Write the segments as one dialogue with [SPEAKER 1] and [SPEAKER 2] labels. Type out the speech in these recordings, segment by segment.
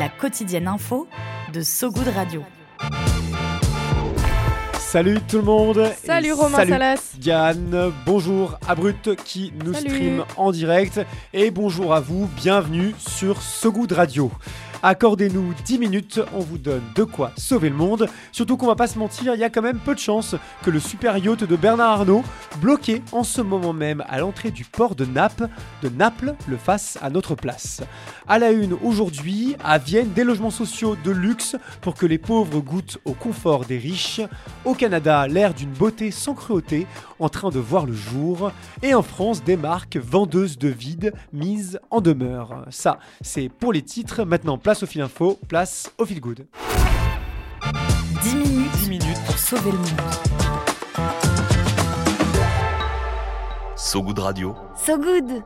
[SPEAKER 1] La quotidienne info de So Good Radio.
[SPEAKER 2] Salut tout le monde
[SPEAKER 3] Salut Romain
[SPEAKER 2] salut
[SPEAKER 3] Salas
[SPEAKER 2] Diane, bonjour à Brut qui nous
[SPEAKER 3] Salut.
[SPEAKER 2] stream en direct et bonjour à vous, bienvenue sur So Good Radio. Accordez-nous 10 minutes, on vous donne de quoi sauver le monde. Surtout qu'on va pas se mentir, il y a quand même peu de chances que le super yacht de Bernard Arnault, bloqué en ce moment même à l'entrée du port de Naples, de Naples, le fasse à notre place. À la une aujourd'hui, à Vienne, des logements sociaux de luxe pour que les pauvres goûtent au confort des riches. Au Canada, l'ère d'une beauté sans cruauté en train de voir le jour. Et en France, des marques vendeuses de vide mises en demeure. Ça, c'est pour les titres. Maintenant, au fil info, place au fil good.
[SPEAKER 1] 10 minutes,
[SPEAKER 2] 10 minutes.
[SPEAKER 1] pour sauver le monde.
[SPEAKER 4] So Good Radio.
[SPEAKER 1] So Good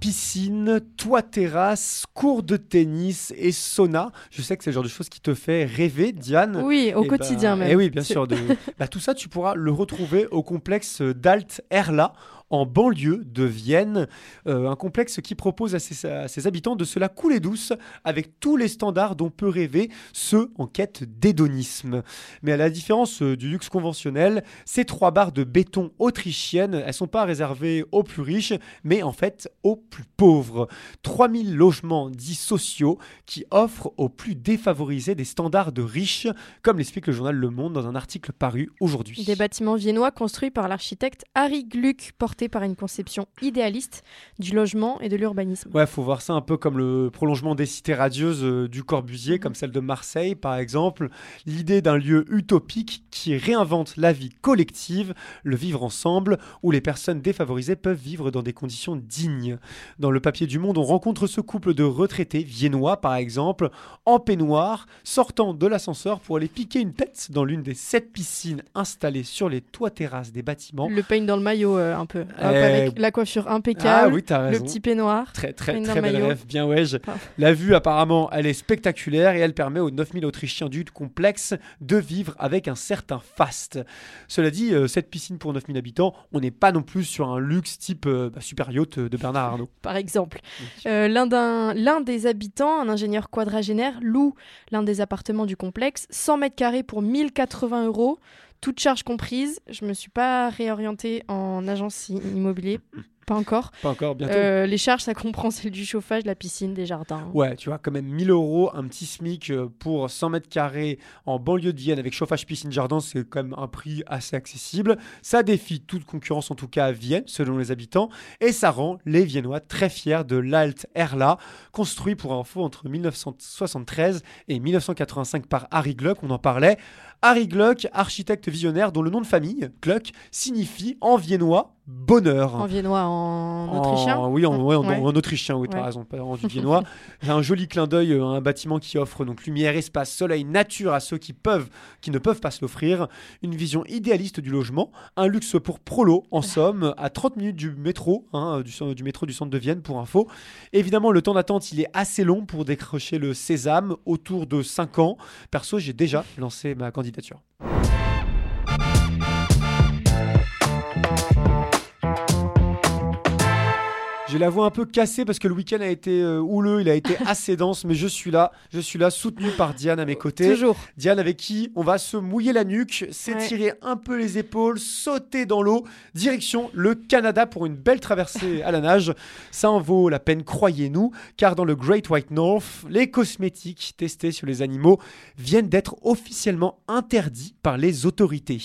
[SPEAKER 2] Piscine, toit terrasse, cours de tennis et sauna. Je sais que c'est le genre de choses qui te fait rêver, Diane.
[SPEAKER 3] Oui, au
[SPEAKER 2] Eh
[SPEAKER 3] quotidien
[SPEAKER 2] ben,
[SPEAKER 3] même.
[SPEAKER 2] Eh oui, bien sûr. de- bah, tout ça, tu pourras le retrouver au complexe d'Alt Erla en banlieue de Vienne, Euh, un complexe qui propose à ses, habitants de se la couler douce avec tous les standards dont peut rêver ceux en quête d'hédonisme. Mais à la différence euh, du luxe conventionnel, ces trois barres de béton autrichiennes, elles sont pas réservées aux plus riches, mais en fait aux plus pauvres. 3000 logements dits sociaux qui offrent aux plus défavorisés des standards de riches, comme l'explique le journal Le Monde dans un article paru aujourd'hui.
[SPEAKER 3] Des bâtiments viennois construits par l'architecte Harry Gluck, par une conception idéaliste du logement et de l'urbanisme.
[SPEAKER 2] Ouais, faut voir ça un peu comme le prolongement des cités radieuses euh, du Corbusier,
[SPEAKER 3] Mhm.
[SPEAKER 2] comme celle de Marseille par exemple. L'idée d'un lieu utopique qui réinvente la vie collective, le vivre ensemble, où les personnes défavorisées peuvent vivre dans des conditions dignes. Dans le papier du Monde, on rencontre ce couple de retraités viennois par exemple, en peignoir, sortant de l'ascenseur pour aller piquer une tête dans l'une des sept piscines installées sur les toits terrasses des bâtiments.
[SPEAKER 3] Le peigne dans le maillot euh, un peu. Hop,
[SPEAKER 2] Eh,
[SPEAKER 3] avec la coiffure
[SPEAKER 2] Ah
[SPEAKER 3] impeccable,
[SPEAKER 2] oui, t'as
[SPEAKER 3] le petit peignoir.
[SPEAKER 2] Très très très belle rêve, bien ouais. La vue apparemment, elle est spectaculaire et elle permet aux 9000 Autrichiens du complexe de vivre avec un certain faste. Cela dit, euh, cette piscine pour 9000 habitants, on n'est pas non plus sur un luxe type euh, bah, super yacht de Bernard Arnault.
[SPEAKER 3] par exemple. Euh, l'un des habitants, un ingénieur quadragénaire, loue l'un des appartements du complexe, 100 mètres carrés pour 1080 euros, toutes charges comprises. Je me suis pas réorientée en agence immobilier, pas encore.
[SPEAKER 2] Pas encore, bientôt.
[SPEAKER 3] Euh, les charges, ça comprend celle du chauffage, la piscine, des jardins.
[SPEAKER 2] Ouais, tu vois, quand même 1000 euros, un petit SMIC euh, pour 100 mètres carrés en banlieue de Vienne avec chauffage, piscine, jardin, c'est quand même un prix assez accessible. Ça défie toute concurrence, en tout cas à Vienne, selon les habitants, et ça rend les Viennois très fiers de l'Alt Erla, construit pour info entre 1973 et 1985 par Harry Gluck, on en parlait. Harry Gluck, architecte visionnaire dont le nom de famille, Gluck, signifie en viennois bonheur.
[SPEAKER 3] En viennois, en autrichien
[SPEAKER 2] En- Oui, en, ouais, en-
[SPEAKER 3] Ouais.
[SPEAKER 2] en autrichien, oui,
[SPEAKER 3] Ouais.
[SPEAKER 2] raison, pas en du viennois. Un joli clin d'œil à un bâtiment qui offre donc lumière, espace, soleil, nature à ceux qui peuvent, qui ne peuvent pas se l'offrir. Une vision idéaliste du logement, un luxe pour prolo, en somme, à 30 minutes du métro, hein, du, cen- du métro du centre de Vienne pour info. Évidemment, le temps d'attente, il est assez long pour décrocher le sésame, autour de 5 ans. Perso, j'ai déjà lancé ma candidature. J'ai la voix un peu cassée parce que le week-end a été euh, houleux, il a été assez dense, mais je suis là, je suis là, soutenu par Diane à mes côtés.
[SPEAKER 3] Toujours.
[SPEAKER 2] Diane avec qui on va se mouiller la nuque, s'étirer un peu les épaules, sauter dans l'eau, direction le Canada pour une belle traversée à la nage. Ça en vaut la peine, croyez-nous, car dans le Great White North, les cosmétiques testés sur les animaux viennent d'être officiellement interdits par les autorités.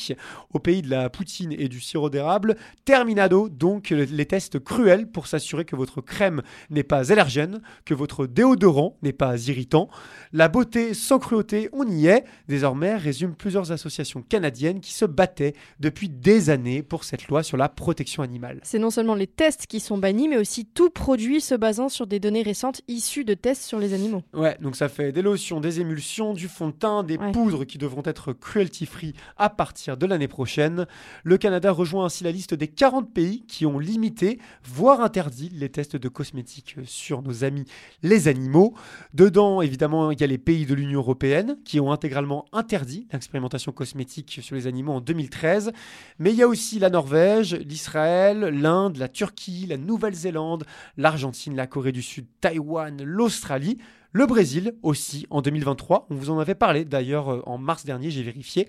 [SPEAKER 2] Au pays de la poutine et du sirop d'érable, terminado donc les tests cruels pour s'assurer que votre crème n'est pas allergène, que votre déodorant n'est pas irritant. La beauté sans cruauté, on y est. Désormais, résume plusieurs associations canadiennes qui se battaient depuis des années pour cette loi sur la protection animale.
[SPEAKER 3] C'est non seulement les tests qui sont bannis, mais aussi tout produit se basant sur des données récentes issues de tests sur les animaux.
[SPEAKER 2] Ouais, donc ça fait des lotions, des émulsions, du fond de teint, des
[SPEAKER 3] Ouais.
[SPEAKER 2] poudres qui devront être cruelty-free à partir de l'année prochaine. Le Canada rejoint ainsi la liste des 40 pays qui ont limité, voire interdit les tests de cosmétiques sur nos amis les animaux. Dedans, évidemment, il y a les pays de l'Union européenne qui ont intégralement interdit l'expérimentation cosmétique sur les animaux en 2013. Mais il y a aussi la Norvège, l'Israël, l'Inde, la Turquie, la Nouvelle-Zélande, l'Argentine, la Corée du Sud, Taïwan, l'Australie. Le Brésil aussi en 2023, on vous en avait parlé d'ailleurs euh, en mars dernier, j'ai vérifié.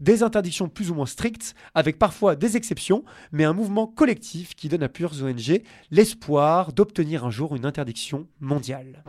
[SPEAKER 2] Des interdictions plus ou moins strictes, avec parfois des exceptions, mais un mouvement collectif qui donne à plusieurs ONG l'espoir d'obtenir un jour une interdiction mondiale.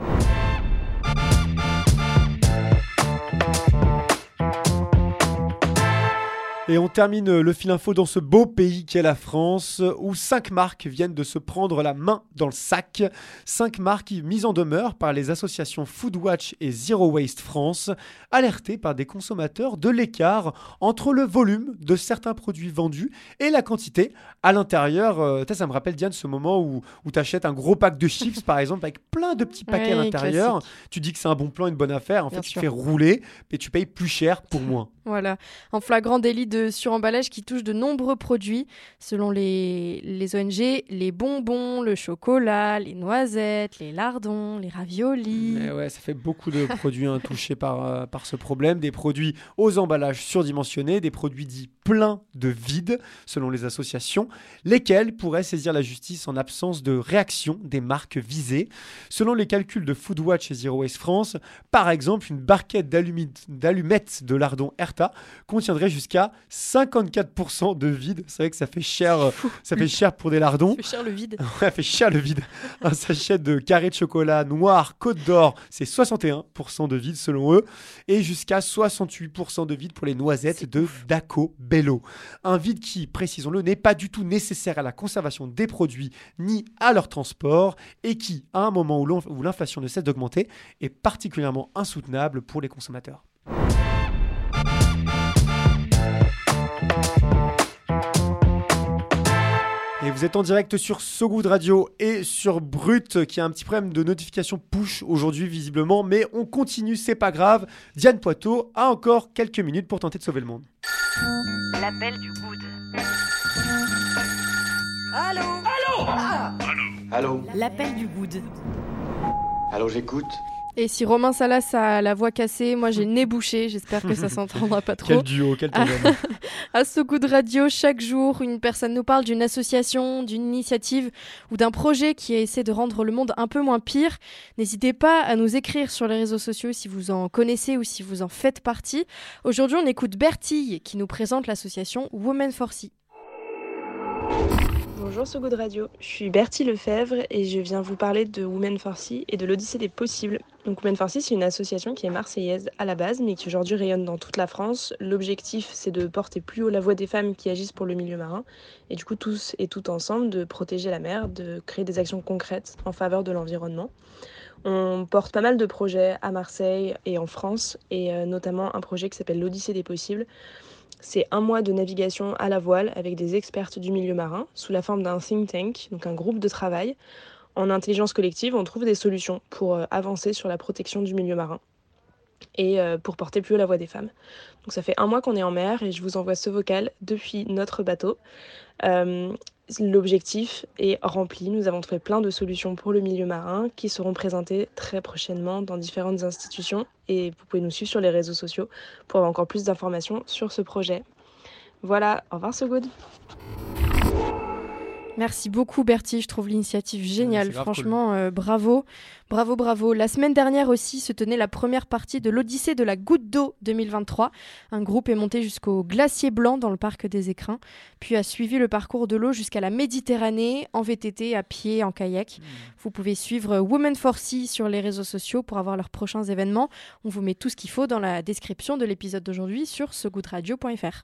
[SPEAKER 2] Et on termine le fil info dans ce beau pays qu'est la France, où cinq marques viennent de se prendre la main dans le sac. Cinq marques mises en demeure par les associations Foodwatch et Zero Waste France, alertées par des consommateurs de l'écart entre le volume de certains produits vendus et la quantité à l'intérieur. Euh, ça me rappelle Diane ce moment où, où tu achètes un gros pack de chips par exemple avec plein de petits paquets à l'intérieur. Tu dis que c'est un bon plan, une bonne affaire. En
[SPEAKER 3] Bien
[SPEAKER 2] fait, tu fais rouler et tu payes plus cher pour moins.
[SPEAKER 3] Voilà, en flagrant délit de suremballage qui touche de nombreux produits. Selon les, les ONG, les bonbons, le chocolat, les noisettes, les lardons, les raviolis.
[SPEAKER 2] Mais ouais, ça fait beaucoup de produits hein, touchés par, euh, par ce problème. Des produits aux emballages surdimensionnés, des produits dits pleins de vide, selon les associations, lesquels pourraient saisir la justice en absence de réaction des marques visées. Selon les calculs de Foodwatch et Zero Waste France, par exemple, une barquette d'allumettes de lardon Erta contiendrait jusqu'à 54% de vide. C'est vrai que ça fait cher, euh, ça fait cher pour des lardons.
[SPEAKER 3] Ça fait cher le vide.
[SPEAKER 2] Ouais, ça fait cher le vide. Un sachet de carré de chocolat noir Côte d'Or, c'est 61% de vide selon eux, et jusqu'à 68% de vide pour les noisettes de Daco Bello. Un vide qui, précisons-le, n'est pas du tout nécessaire à la conservation des produits ni à leur transport, et qui, à un moment où l'inflation ne cesse d'augmenter, est particulièrement insoutenable pour les consommateurs. Vous êtes en direct sur So Good Radio et sur Brut qui a un petit problème de notification push aujourd'hui visiblement, mais on continue, c'est pas grave. Diane Poitot a encore quelques minutes pour tenter de sauver le monde.
[SPEAKER 1] L'appel du good.
[SPEAKER 5] Allô
[SPEAKER 1] L'appel du good.
[SPEAKER 5] Allô, j'écoute
[SPEAKER 3] Et si Romain Salas a la voix cassée, moi j'ai le nez bouché, j'espère que ça s'entendra pas trop.
[SPEAKER 2] Quel duo, quel
[SPEAKER 3] Ah.
[SPEAKER 2] tandem.
[SPEAKER 3] À ce coup de radio, chaque jour, une personne nous parle d'une association, d'une initiative ou d'un projet qui essaie de rendre le monde un peu moins pire. N'hésitez pas à nous écrire sur les réseaux sociaux si vous en connaissez ou si vous en faites partie. Aujourd'hui, on écoute Bertille qui nous présente l'association Women for Sea.
[SPEAKER 6] Bonjour So Good Radio, je suis Bertie Lefebvre et je viens vous parler de Women for Sea et de l'Odyssée des possibles. Donc Women for Sea, c'est une association qui est marseillaise à la base, mais qui aujourd'hui rayonne dans toute la France. L'objectif, c'est de porter plus haut la voix des femmes qui agissent pour le milieu marin, et du coup tous et toutes ensemble de protéger la mer, de créer des actions concrètes en faveur de l'environnement. On porte pas mal de projets à Marseille et en France, et euh, notamment un projet qui s'appelle l'Odyssée des possibles. C'est un mois de navigation à la voile avec des expertes du milieu marin sous la forme d'un think tank, donc un groupe de travail. En intelligence collective, on trouve des solutions pour euh, avancer sur la protection du milieu marin et euh, pour porter plus haut la voix des femmes. Donc ça fait un mois qu'on est en mer et je vous envoie ce vocal depuis notre bateau. Euh, L'objectif est rempli. Nous avons trouvé plein de solutions pour le milieu marin qui seront présentées très prochainement dans différentes institutions et vous pouvez nous suivre sur les réseaux sociaux pour avoir encore plus d'informations sur ce projet. Voilà, au revoir So Good.
[SPEAKER 3] Merci beaucoup Bertie, je trouve l'initiative géniale. Franchement, euh, bravo, bravo, bravo. La semaine dernière aussi se tenait la première partie de l'Odyssée de la goutte d'eau 2023. Un groupe est monté jusqu'au glacier blanc dans le parc des Écrins, puis a suivi le parcours de l'eau jusqu'à la Méditerranée en VTT, à pied, en kayak. Vous pouvez suivre Women for Sea sur les réseaux sociaux pour avoir leurs prochains événements. On vous met tout ce qu'il faut dans la description de l'épisode d'aujourd'hui sur segoudradio.fr.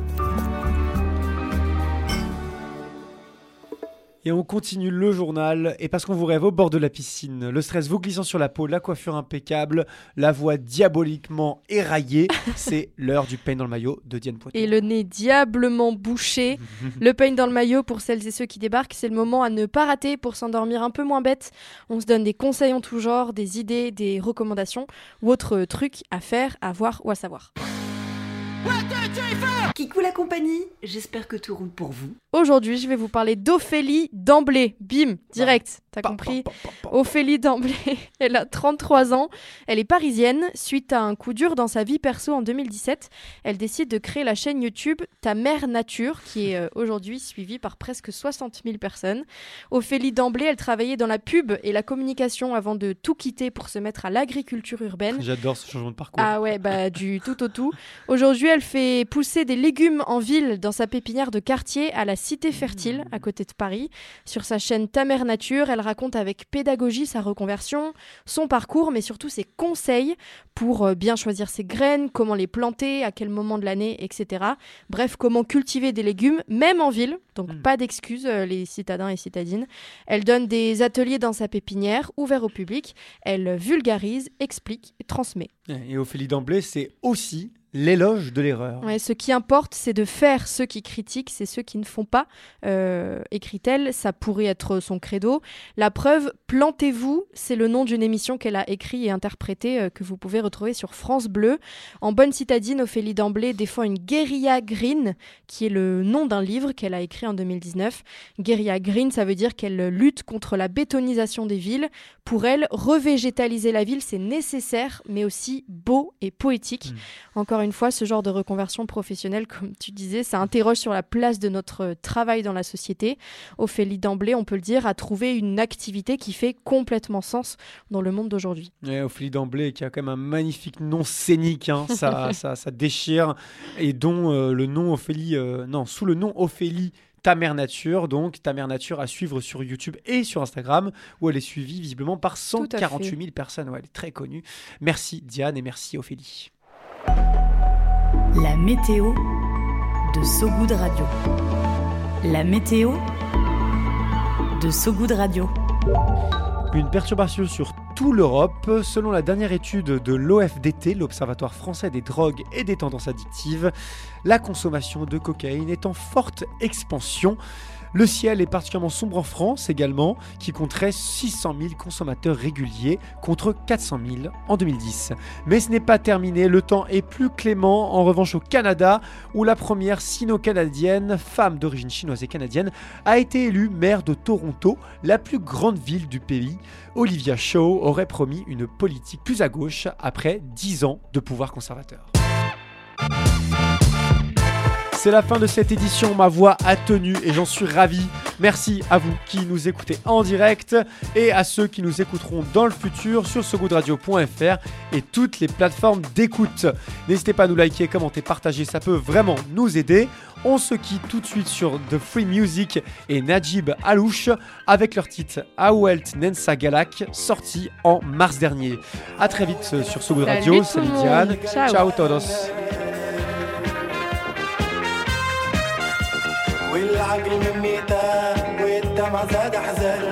[SPEAKER 2] Et on continue le journal, et parce qu'on vous rêve au bord de la piscine, le stress vous glissant sur la peau, la coiffure impeccable, la voix diaboliquement éraillée, c'est l'heure du peigne dans le maillot de Diane Poitou.
[SPEAKER 3] Et le nez diablement bouché. le peigne dans le maillot pour celles et ceux qui débarquent, c'est le moment à ne pas rater pour s'endormir un peu moins bête. On se donne des conseils en tout genre, des idées, des recommandations ou autres trucs à faire, à voir ou à savoir.
[SPEAKER 7] Kikou la compagnie, j'espère que tout roule pour vous.
[SPEAKER 3] Aujourd'hui, je vais vous parler d'Ophélie d'emblée. Bim, direct, t'as compris Ophélie d'emblée, elle a 33 ans, elle est parisienne. Suite à un coup dur dans sa vie perso en 2017, elle décide de créer la chaîne YouTube Ta mère nature, qui est euh, aujourd'hui suivie par presque 60 000 personnes. Ophélie d'emblée, elle travaillait dans la pub et la communication avant de tout quitter pour se mettre à l'agriculture urbaine.
[SPEAKER 2] J'adore ce changement de parcours.
[SPEAKER 3] Ah ouais, bah du tout au tout. Aujourd'hui, elle fait pousser des légumes en ville dans sa pépinière de quartier à la Cité Fertile, à côté de Paris. Sur sa chaîne Ta mère nature, elle raconte avec pédagogie sa reconversion, son parcours, mais surtout ses conseils pour euh, bien choisir ses graines, comment les planter, à quel moment de l'année, etc. Bref, comment cultiver des légumes, même en ville. Donc
[SPEAKER 2] Mm.
[SPEAKER 3] pas d'excuses, euh, les citadins et citadines. Elle donne des ateliers dans sa pépinière, ouverts au public. Elle vulgarise, explique, et transmet.
[SPEAKER 2] Et Ophélie d'emblée, c'est aussi l'éloge de l'erreur.
[SPEAKER 3] Ouais, ce qui importe, c'est de faire ceux qui critiquent, c'est ceux qui ne font pas, euh, écrit-elle. Ça pourrait être son credo. La preuve, Plantez-vous, c'est le nom d'une émission qu'elle a écrit et interprétée euh, que vous pouvez retrouver sur France Bleu. En bonne citadine, Ophélie D'Emblay défend une guérilla green, qui est le nom d'un livre qu'elle a écrit en 2019. Guérilla green, ça veut dire qu'elle lutte contre la bétonisation des villes. Pour elle, revégétaliser la ville, c'est nécessaire, mais aussi beau et poétique. Encore une fois, ce genre de reconversion professionnelle, comme tu disais, ça interroge sur la place de notre travail dans la société. Ophélie D'Emblay, on peut le dire, a trouvé une activité qui fait complètement sens dans le monde d'aujourd'hui.
[SPEAKER 2] Ouais, Ophélie d'emblée qui a quand même un magnifique nom scénique, hein, ça, ça, ça déchire, et dont euh, le nom Ophélie, euh, non, sous le nom Ophélie ta mère nature, donc ta mère nature à suivre sur YouTube et sur Instagram, où elle est suivie visiblement par
[SPEAKER 3] à
[SPEAKER 2] 148
[SPEAKER 3] fait.
[SPEAKER 2] 000 personnes. Ouais, elle est très connue. Merci Diane et merci Ophélie.
[SPEAKER 1] La météo de Sogoud Radio. La météo de Sogoud Radio.
[SPEAKER 2] Une perturbation sur tout l'Europe. Selon la dernière étude de l'OFDT, l'Observatoire français des drogues et des tendances addictives, la consommation de cocaïne est en forte expansion. Le ciel est particulièrement sombre en France également, qui compterait 600 000 consommateurs réguliers contre 400 000 en 2010. Mais ce n'est pas terminé, le temps est plus clément en revanche au Canada, où la première sino-canadienne, femme d'origine chinoise et canadienne, a été élue maire de Toronto, la plus grande ville du pays. Olivia Shaw aurait promis une politique plus à gauche après 10 ans de pouvoir conservateur. C'est la fin de cette édition, ma voix a tenu et j'en suis ravi. Merci à vous qui nous écoutez en direct et à ceux qui nous écouteront dans le futur sur segoudradio.fr et toutes les plateformes d'écoute. N'hésitez pas à nous liker, commenter, partager, ça peut vraiment nous aider. On se quitte tout de suite sur The Free Music et Najib Alouche avec leur titre Awelt Nensa Galak sorti en mars dernier. A très vite sur Sogoud
[SPEAKER 3] Salut
[SPEAKER 2] Radio. Salut. Diane.
[SPEAKER 3] Ciao.
[SPEAKER 2] Ciao todos.
[SPEAKER 8] العقل من ميتان والدمع زاد حزن.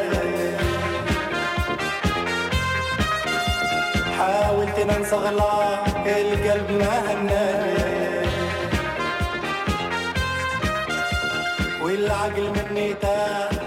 [SPEAKER 8] حاولت ننسى غلا القلب ما همنان والعقل من ميته